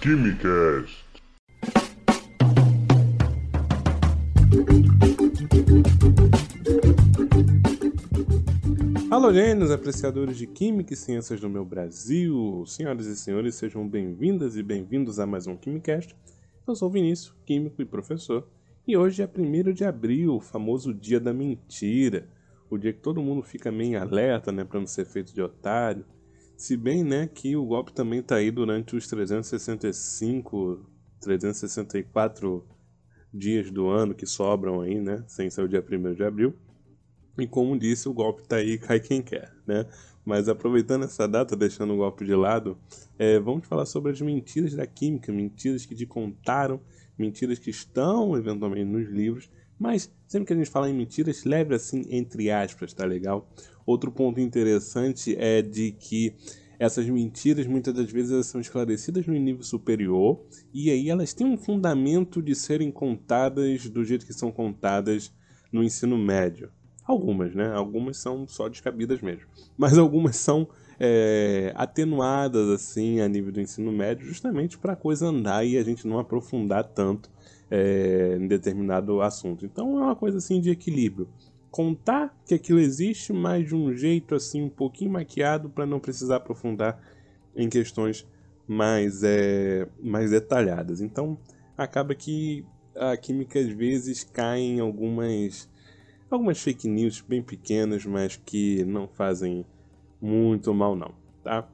Quimicast. Halogênios, apreciadores de Química e Ciências do meu Brasil, senhoras e senhores, sejam bem-vindas e bem-vindos a mais um Quimicast. Eu sou o Vinícius, químico e professor, e hoje é 1 de abril, o famoso dia da mentira, o dia que todo mundo fica meio alerta, né, para não ser feito de otário. Se bem, né, que o golpe também tá aí durante os 365, 364 dias do ano que sobram aí, né, sem ser o dia 1 de abril. E como disse, o golpe tá aí, cai quem quer, né? Mas aproveitando essa data, deixando o golpe de lado, é, vamos falar sobre as mentiras da química, mentiras que te contaram, mentiras que estão eventualmente nos livros, mas sempre que a gente fala em mentiras, leve assim entre aspas, tá legal? Outro ponto interessante é de que essas mentiras muitas das vezes são esclarecidas no nível superior e aí elas têm um fundamento de serem contadas do jeito que são contadas no ensino médio. Algumas, né? Algumas são só descabidas mesmo. Mas algumas são é, atenuadas, assim, a nível do ensino médio, justamente para a coisa andar e a gente não aprofundar tanto é, em determinado assunto. Então é uma coisa, assim, de equilíbrio. Contar que aquilo existe, mas de um jeito, assim, um pouquinho maquiado para não precisar aprofundar em questões mais, é, mais detalhadas. Então acaba que a química às vezes cai em algumas algumas fake news bem pequenas, mas que não fazem muito mal não, tá?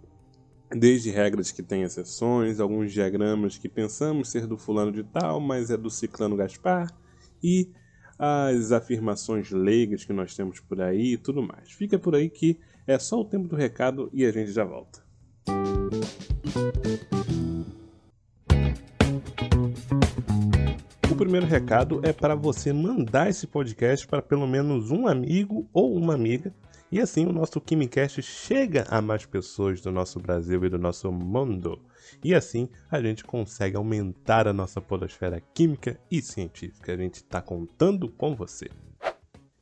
Desde regras que têm exceções, alguns diagramas que pensamos ser do fulano de tal, mas é do ciclano Gaspar, e as afirmações leigas que nós temos por aí e tudo mais. Fica por aí que é só o tempo do recado e a gente já volta. O primeiro recado é para você mandar esse podcast para pelo menos um amigo ou uma amiga. E assim o nosso Quimicast chega a mais pessoas do nosso Brasil e do nosso mundo. E assim a gente consegue aumentar a nossa podosfera química e científica. A gente está contando com você.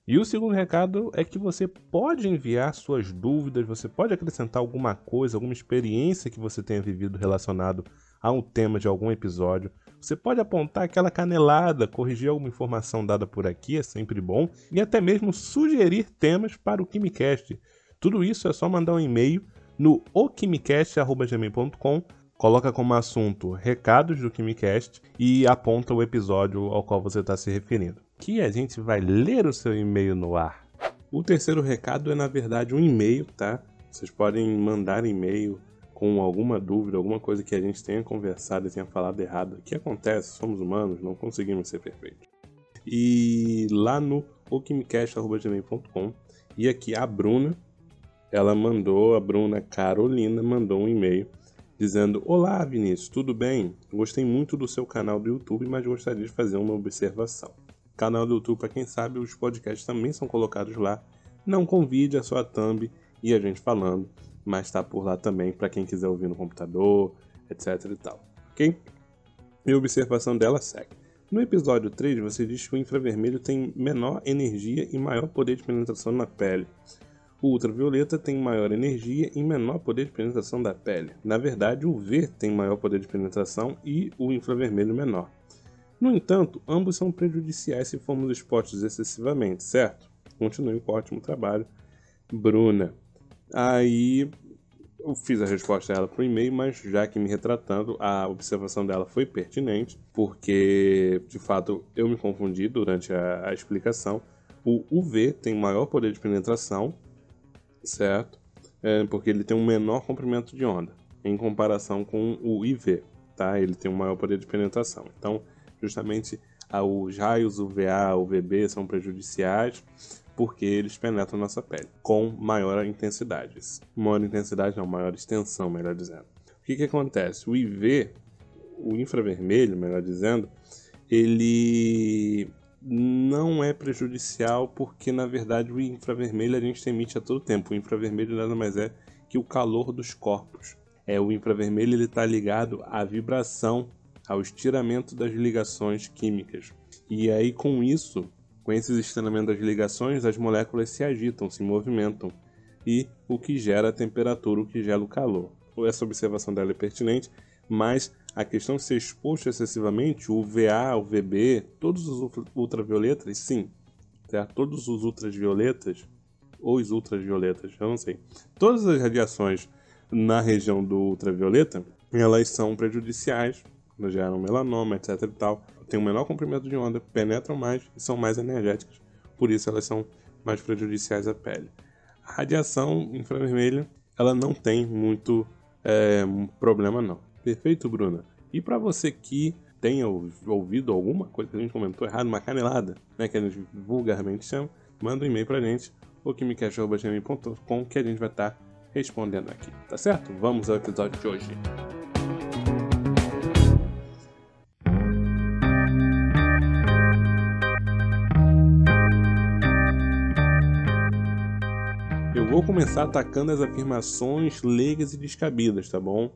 E o segundo recado é que você pode enviar suas dúvidas, você pode acrescentar alguma coisa, alguma experiência que você tenha vivido relacionado a um tema de algum episódio. Você pode apontar aquela canelada, corrigir alguma informação dada por aqui, é sempre bom, e até mesmo sugerir temas para o Quimicast. Tudo isso é só mandar um e-mail no oquimicast.gmail.com, coloca como assunto recados do Quimicast e aponta o episódio ao qual você está se referindo. Que a gente vai ler o seu e-mail no ar. O terceiro recado é, na verdade, um e-mail, tá? Vocês podem mandar e-mail com alguma dúvida, alguma coisa que a gente tenha conversado e tenha falado errado, que acontece, somos humanos, não conseguimos ser perfeitos. E lá no okimicast.com e aqui a Bruna, ela mandou, a Bruna Carolina mandou um e-mail dizendo: Olá Vinícius, tudo bem? Gostei muito do seu canal do YouTube, mas gostaria de fazer uma observação. Canal do YouTube, para quem sabe, os podcasts também são colocados lá. Não convide a sua thumb e a gente falando mas está por lá também para quem quiser ouvir no computador, etc e tal, ok? E a observação dela segue. No episódio 3, você diz que o infravermelho tem menor energia e maior poder de penetração na pele. O ultravioleta tem maior energia e menor poder de penetração da pele. Na verdade, o V tem maior poder de penetração e o infravermelho menor. No entanto, ambos são prejudiciais se formos expostos excessivamente, certo? Continue com o ótimo trabalho, Bruna. Aí eu fiz a resposta dela por e-mail, mas já que me retratando, a observação dela foi pertinente, porque de fato eu me confundi durante a, a explicação. O UV tem maior poder de penetração, certo? É, porque ele tem um menor comprimento de onda em comparação com o IV, tá? Ele tem um maior poder de penetração. Então, justamente os raios UVA, UVB são prejudiciais porque eles penetram nossa pele com maior intensidade. Maior intensidade não, maior extensão, melhor dizendo. O que, que acontece? O IV, o infravermelho, melhor dizendo, ele não é prejudicial porque na verdade o infravermelho a gente emite a todo tempo. O infravermelho nada mais é que o calor dos corpos. É o infravermelho ele está ligado à vibração, ao estiramento das ligações químicas. E aí com isso com esses estranhamentos das ligações, as moléculas se agitam, se movimentam, e o que gera a temperatura, o que gera o calor. Essa observação dela é pertinente, Mas a questão de ser exposto excessivamente, o VA, o VB, todos os ultravioletas, sim, certo? todos os ultravioletas, ou os ultravioletas, eu não sei. Todas as radiações na região do ultravioleta, elas são prejudiciais, geram melanoma, etc e tal. Tem um menor comprimento de onda, penetram mais e são mais energéticas. Por isso elas são mais prejudiciais à pele. A radiação infravermelha, ela não tem muito é, problema não. Perfeito, Bruna? E para você que tenha ouvido alguma coisa que a gente comentou errado, uma canelada, né, que a gente vulgarmente chama, manda um e-mail pra gente, o quimicast.com, que a gente vai estar tá respondendo aqui, tá certo? Vamos ao episódio de hoje. Eu vou começar atacando as afirmações leigas e descabidas, tá bom?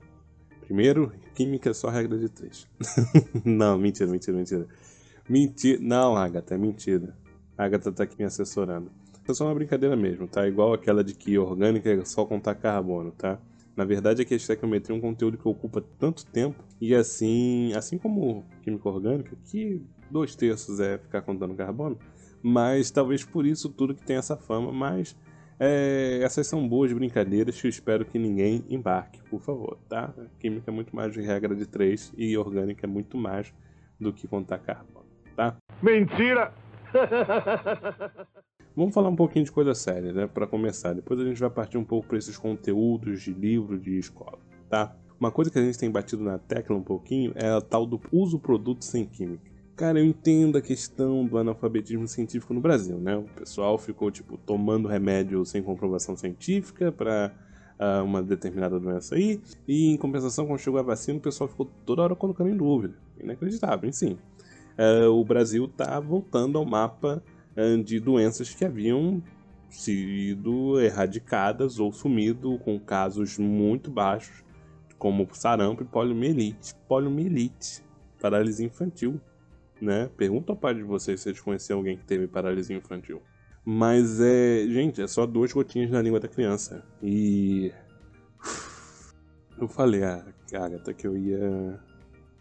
Primeiro, química é só regra de três. não, mentira, mentira, mentira. Mentira. Não, Agatha, é mentira. A Agatha tá aqui me assessorando. É só uma brincadeira mesmo, tá? Igual aquela de que orgânica é só contar carbono, tá? Na verdade é que a estequiometria é um conteúdo que ocupa tanto tempo e assim, assim como química orgânica, que dois terços é ficar contando carbono, mas talvez por isso tudo que tem essa fama, mas é, essas são boas brincadeiras que eu espero que ninguém embarque, por favor, tá? Química é muito mais de regra de três e orgânica é muito mais do que contar carbono, tá? Mentira! Vamos falar um pouquinho de coisa séria, né? Para começar. Depois a gente vai partir um pouco para esses conteúdos de livro de escola, tá? Uma coisa que a gente tem batido na tecla um pouquinho é a tal do uso produto sem química. Cara, eu entendo a questão do analfabetismo científico no Brasil, né? O pessoal ficou, tipo, tomando remédio sem comprovação científica para uh, ah, uma determinada doença aí, e em compensação, quando chegou a vacina, o pessoal ficou toda hora colocando em dúvida. Inacreditável, sim. Uh, o Brasil tá voltando ao mapa uh, de doenças que haviam sido erradicadas ou sumido com casos muito baixos, como sarampo e poliomielite. Poliomielite, paralisia infantil né? Pergunta ao pai de vocês se eles conhecem alguém que teve paralisia infantil. Mas é. Gente, é só duas gotinhas na língua da criança. E. Eu falei a Agatha que eu ia.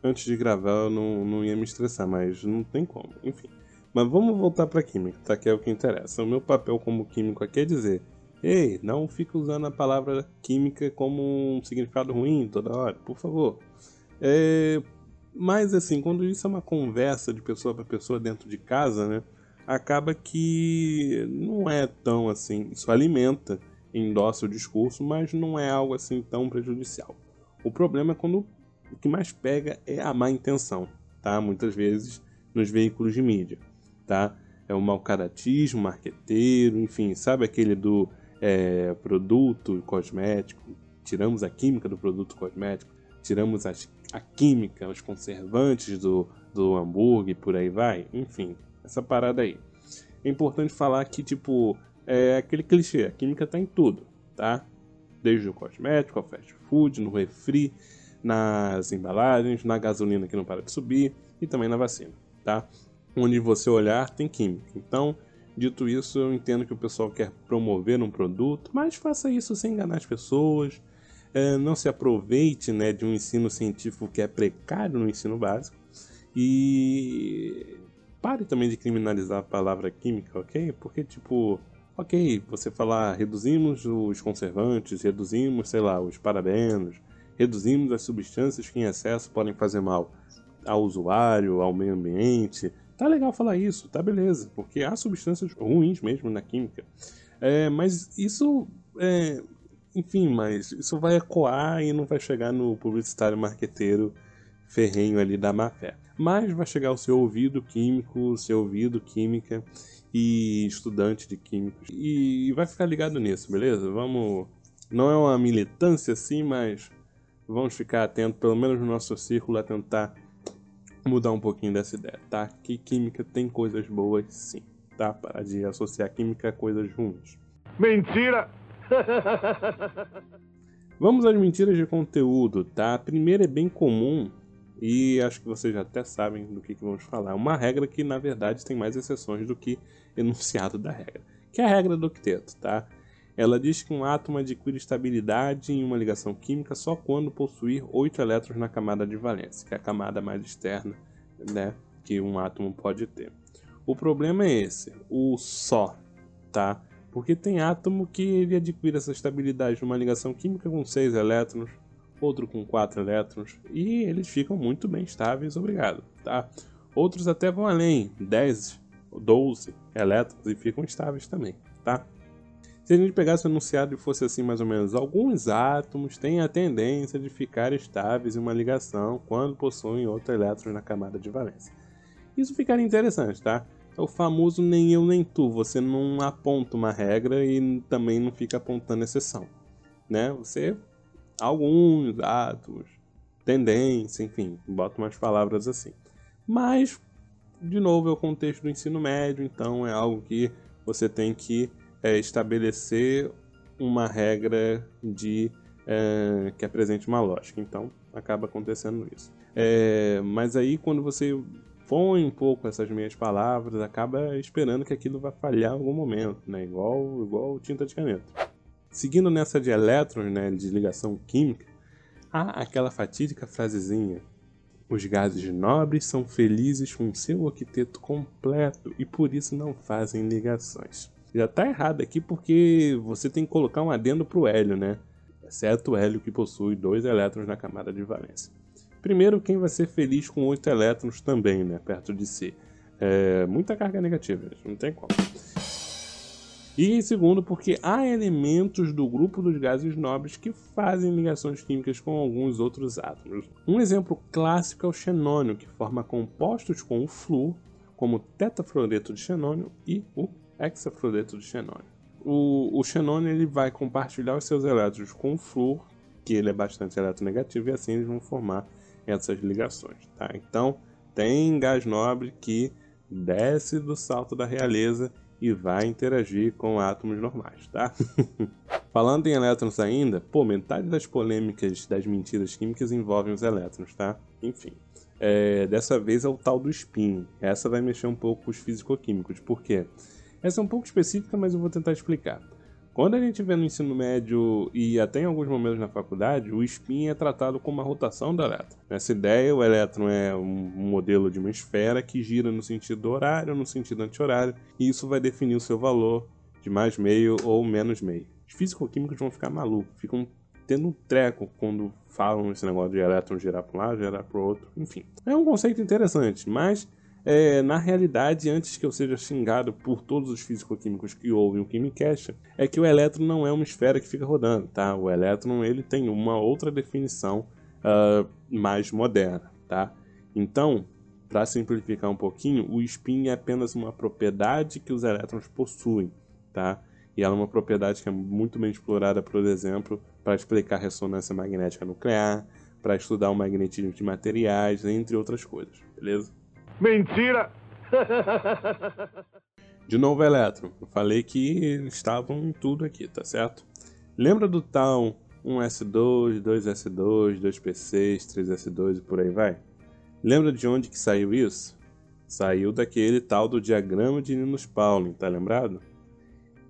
Antes de gravar eu não, não ia me estressar, mas não tem como. Enfim. Mas vamos voltar pra química, tá? Que é o que interessa. O meu papel como químico aqui é dizer. Ei, não fica usando a palavra química como um significado ruim toda hora, por favor. É, mas assim, quando isso é uma conversa de pessoa para pessoa dentro de casa, né? Acaba que não é tão assim. Isso alimenta, endossa o discurso, mas não é algo assim tão prejudicial. O problema é quando o que mais pega é a má intenção, tá? Muitas vezes nos veículos de mídia, tá? É o mau caratismo, marqueteiro, enfim, sabe aquele do é, produto cosmético? Tiramos a química do produto cosmético, tiramos as a química, os conservantes do, do hambúrguer, por aí vai. Enfim, essa parada aí. É importante falar que, tipo, é aquele clichê, a química tá em tudo, tá? Desde o cosmético, ao fast food, no refri, nas embalagens, na gasolina que não para de subir e também na vacina, tá? Onde você olhar tem química. Então, dito isso, eu entendo que o pessoal quer promover um produto, mas faça isso sem enganar as pessoas, é, não se aproveite né, de um ensino científico que é precário no ensino básico e pare também de criminalizar a palavra química, ok? Porque, tipo, ok, você falar reduzimos os conservantes, reduzimos, sei lá, os parabenos, reduzimos as substâncias que em excesso podem fazer mal ao usuário, ao meio ambiente. Tá legal falar isso, tá beleza, porque há substâncias ruins mesmo na química. É, mas isso é, enfim, mas isso vai ecoar e não vai chegar no publicitário marqueteiro ferrenho ali da má fé. Mas vai chegar ao seu ouvido químico, seu ouvido química e estudante de químicos. E vai ficar ligado nisso, beleza? Vamos. Não é uma militância assim, mas vamos ficar atentos, pelo menos no nosso círculo, a tentar mudar um pouquinho dessa ideia, tá? Que química tem coisas boas sim, tá? Para de associar química a coisas ruins. Mentira! Vamos às mentiras de conteúdo, tá? A primeira é bem comum e acho que vocês já até sabem do que, que vamos falar. Uma regra que, na verdade, tem mais exceções do que enunciado da regra, que é a regra do octeto, tá? Ela diz que um átomo adquire estabilidade em uma ligação química só quando possuir oito elétrons na camada de valência, que é a camada mais externa né, que um átomo pode ter. O problema é esse, o só, tá? Porque tem átomo que ele adquire essa estabilidade numa ligação química com seis elétrons, outro com quatro elétrons, e eles ficam muito bem estáveis, obrigado, tá? Outros até vão além, 10, 12 elétrons e ficam estáveis também, tá? Se a gente pegasse o enunciado e fosse assim mais ou menos, alguns átomos têm a tendência de ficar estáveis em uma ligação quando possuem outro elétron na camada de valência. Isso ficaria interessante, tá? É o famoso nem eu nem tu, você não aponta uma regra e também não fica apontando exceção, né? Você alguns átomos, tendência, enfim, bota umas palavras assim. Mas de novo é o contexto do ensino médio, então é algo que você tem que é, estabelecer uma regra de é, que apresente uma lógica. Então, acaba acontecendo isso. É, mas aí, quando você põe um pouco essas meias palavras, acaba esperando que aquilo vai falhar em algum momento, né? Igual, igual tinta de caneta. Seguindo nessa de elétrons, né, de ligação química, há aquela fatídica frasezinha: os gases nobres são felizes com seu octeto completo e por isso não fazem ligações já tá errado aqui porque você tem que colocar um adendo pro hélio, né? Exceto o hélio que possui dois elétrons na camada de valência. Primeiro, quem vai ser feliz com oito elétrons também, né? Perto de si. É, muita carga negativa, não tem como. E segundo, porque há elementos do grupo dos gases nobres que fazem ligações químicas com alguns outros átomos. Um exemplo clássico é o xenônio, que forma compostos com o flúor, como tetafluoreto de xenônio e o hexafluoreto de xenônio. O, o xenônio ele vai compartilhar os seus elétrons com o flúor, que ele é bastante eletronegativo, e assim eles vão formar essas ligações. Tá? Então, tem gás nobre que desce do salto da realeza e vai interagir com átomos normais, tá? Falando em elétrons ainda, pô, metade das polêmicas das mentiras químicas envolvem os elétrons, tá? Enfim. É, dessa vez é o tal do spin. Essa vai mexer um pouco com os físico-químicos. Por quê? Essa é um pouco específica, mas eu vou tentar explicar. Quando a gente vê no ensino médio e até em alguns momentos na faculdade, o spin é tratado como uma rotação do elétron. Nessa ideia, o elétron é um modelo de uma esfera que gira no sentido horário no sentido anti-horário, e isso vai definir o seu valor de mais meio ou menos meio. Os físico-químicos vão ficar malucos, ficam tendo um treco quando falam esse negócio de elétron girar para um lado, girar para o outro, enfim. É um conceito interessante, mas é, na realidade, antes que eu seja xingado por todos os físico-químicos que ouvem o Quimicast, é que o elétron não é uma esfera que fica rodando, tá? O elétron ele tem uma outra definição uh, mais moderna, tá? Então, para simplificar um pouquinho, o spin é apenas uma propriedade que os elétrons possuem, tá? E ela é uma propriedade que é muito bem explorada, por exemplo, para explicar ressonância magnética nuclear, para estudar o magnetismo de materiais, entre outras coisas, beleza? Mentira! De novo, Eletron. Eu falei que estavam tudo aqui, tá certo? Lembra do tal 1S2, 2S2, 2P6, 3S2 e por aí vai? Lembra de onde que saiu isso? Saiu daquele tal do diagrama de Linus Pauling, tá lembrado?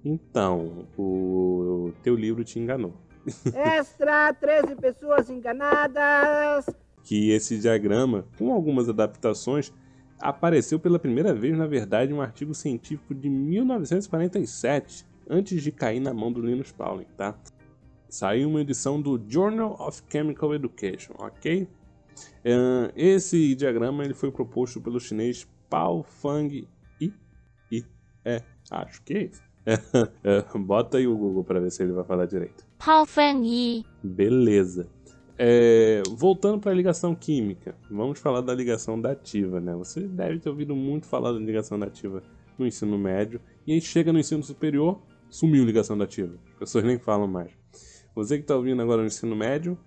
Então, o teu livro te enganou. Extra, 13 pessoas enganadas. Que esse diagrama, com algumas adaptações, apareceu pela primeira vez, na verdade, em um artigo científico de 1947, antes de cair na mão do Linus Pauling, tá? Saiu uma edição do Journal of Chemical Education, ok? Esse diagrama ele foi proposto pelo chinês Pao Fang Yi. I, é, acho que é isso. bota aí o Google para ver se ele vai falar direito. Pao Fang Yi. Beleza. É, voltando para a ligação química, vamos falar da ligação dativa, né? Você deve ter ouvido muito falar da ligação dativa no ensino médio, e aí chega no ensino superior, sumiu a ligação dativa. As pessoas nem falam mais. Você que está ouvindo agora no ensino médio,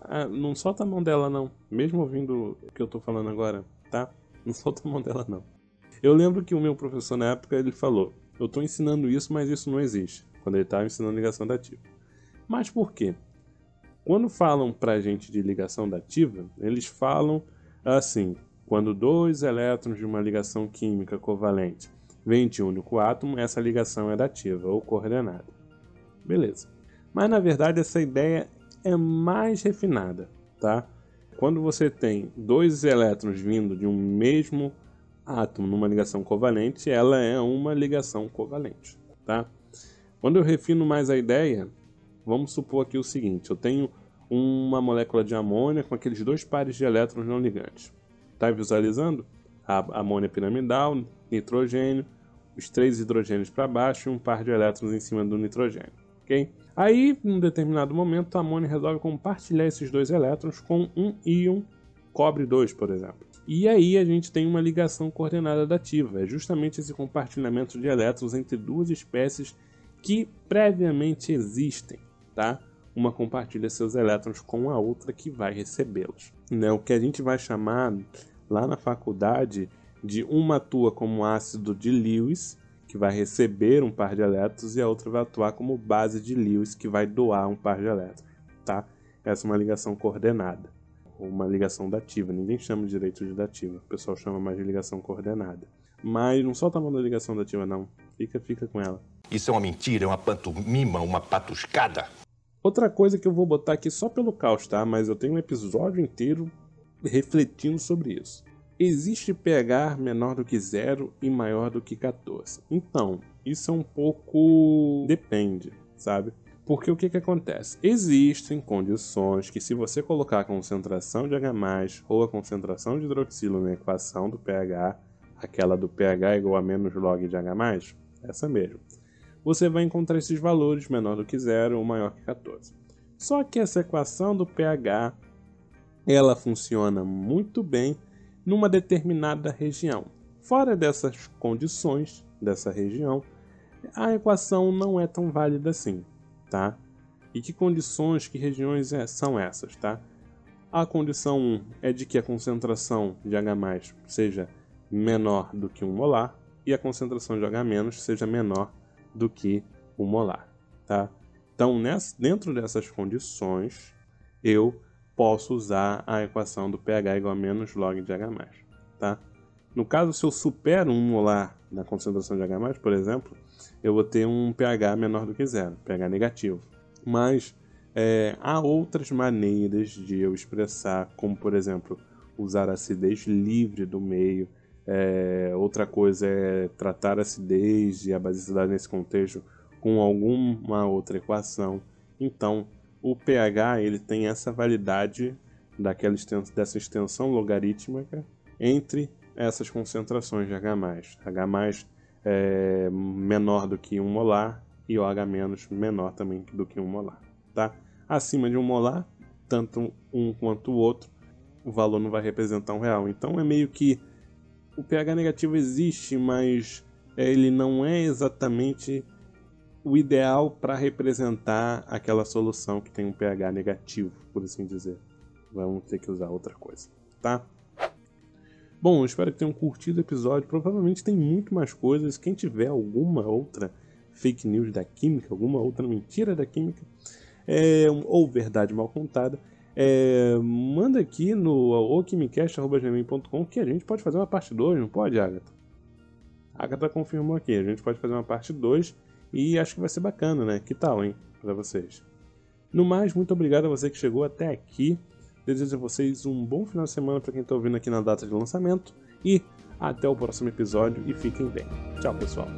ah, não solta a mão dela não, mesmo ouvindo o que eu estou falando agora, tá? Não solta a mão dela não. Eu lembro que o meu professor na época ele falou: "Eu estou ensinando isso, mas isso não existe", quando ele estava ensinando ligação dativa. Mas por quê? Quando falam para a gente de ligação dativa, eles falam assim: quando dois elétrons de uma ligação química covalente vêm de um único átomo, essa ligação é dativa ou coordenada. Beleza. Mas na verdade essa ideia é mais refinada, tá? Quando você tem dois elétrons vindo de um mesmo átomo numa ligação covalente, ela é uma ligação covalente, tá? Quando eu refino mais a ideia, vamos supor aqui o seguinte, eu tenho uma molécula de amônia com aqueles dois pares de elétrons não ligantes. Tá visualizando? A amônia piramidal, nitrogênio, os três hidrogênios para baixo e um par de elétrons em cima do nitrogênio, ok? Aí, em um determinado momento, a amônia resolve compartilhar esses dois elétrons com um íon cobre 2, por exemplo. E aí a gente tem uma ligação coordenada dativa, é justamente esse compartilhamento de elétrons entre duas espécies que previamente existem, Uma compartilha seus elétrons com a outra que vai recebê-los. Né? O que a gente vai chamar lá na faculdade de uma atua como ácido de Lewis, que vai receber um par de elétrons, e a outra vai atuar como base de Lewis, que vai doar um par de elétrons, tá? Essa é uma ligação coordenada, ou uma ligação dativa. Ninguém chama direito de dativa, o pessoal chama mais de ligação coordenada. Mas não solta a mão da ligação dativa, não. Fica, fica com ela. Isso é uma mentira, é uma pantomima, uma patuscada. Outra coisa que eu vou botar aqui só pelo caos, tá? Mas eu tenho um episódio inteiro refletindo sobre isso. Existe pH menor do que zero e maior do que 14. Então, isso é um pouco. depende, sabe? Porque o que, que acontece? Existem condições que, se você colocar a concentração de H, ou a concentração de hidroxilo na equação do pH, aquela do pH igual a menos log de H, essa mesmo, você vai encontrar esses valores menor do que zero ou maior que 14. Só que essa equação do pH ela funciona muito bem numa determinada região. Fora dessas condições dessa região, a equação não é tão válida assim, tá? E que condições, que regiões é, são essas, tá? A condição 1 é de que a concentração de H+, seja menor do que 1 molar e a concentração de H- seja menor do que 1 molar, tá? Então, nessa, dentro dessas condições, eu posso usar a equação do pH igual a menos log de H+, tá? No caso, se eu supero 1 molar na concentração de H+, por exemplo, eu vou ter um pH menor do que zero, pH negativo. Mas é, há outras maneiras de eu expressar, como por exemplo, usar acidez livre do meio. É, outra coisa é tratar a acidez e a basicidade nesse contexto com alguma outra equação. Então, o pH ele tem essa validade daquela extensão, dessa extensão logarítmica entre essas concentrações de H+. H+, é menor do que 1 molar e o H- menor também do que 1 molar. Tá? Acima de 1 molar, tanto um quanto o outro, o valor não vai representar um real. Então é meio que o pH negativo existe, mas ele não é exatamente o ideal para representar aquela solução que tem um pH negativo, por assim dizer. Vamos ter que usar outra coisa, tá? Bom, espero que tenham curtido o episódio. Provavelmente tem muito mais coisas. Quem tiver alguma outra fake news da química, alguma outra mentira da química, é, ou verdade mal contada, é, manda aqui no okimicast.com que a gente pode fazer uma parte 2, não pode, Agatha? A Agatha confirmou aqui, a gente pode fazer uma parte 2 e acho que vai ser bacana, né? Que tal, hein? Pra vocês. No mais, muito obrigado a você que chegou até aqui. Desejo a vocês um bom final de semana para quem está ouvindo aqui na data de lançamento. E até o próximo episódio e fiquem bem. Tchau, pessoal.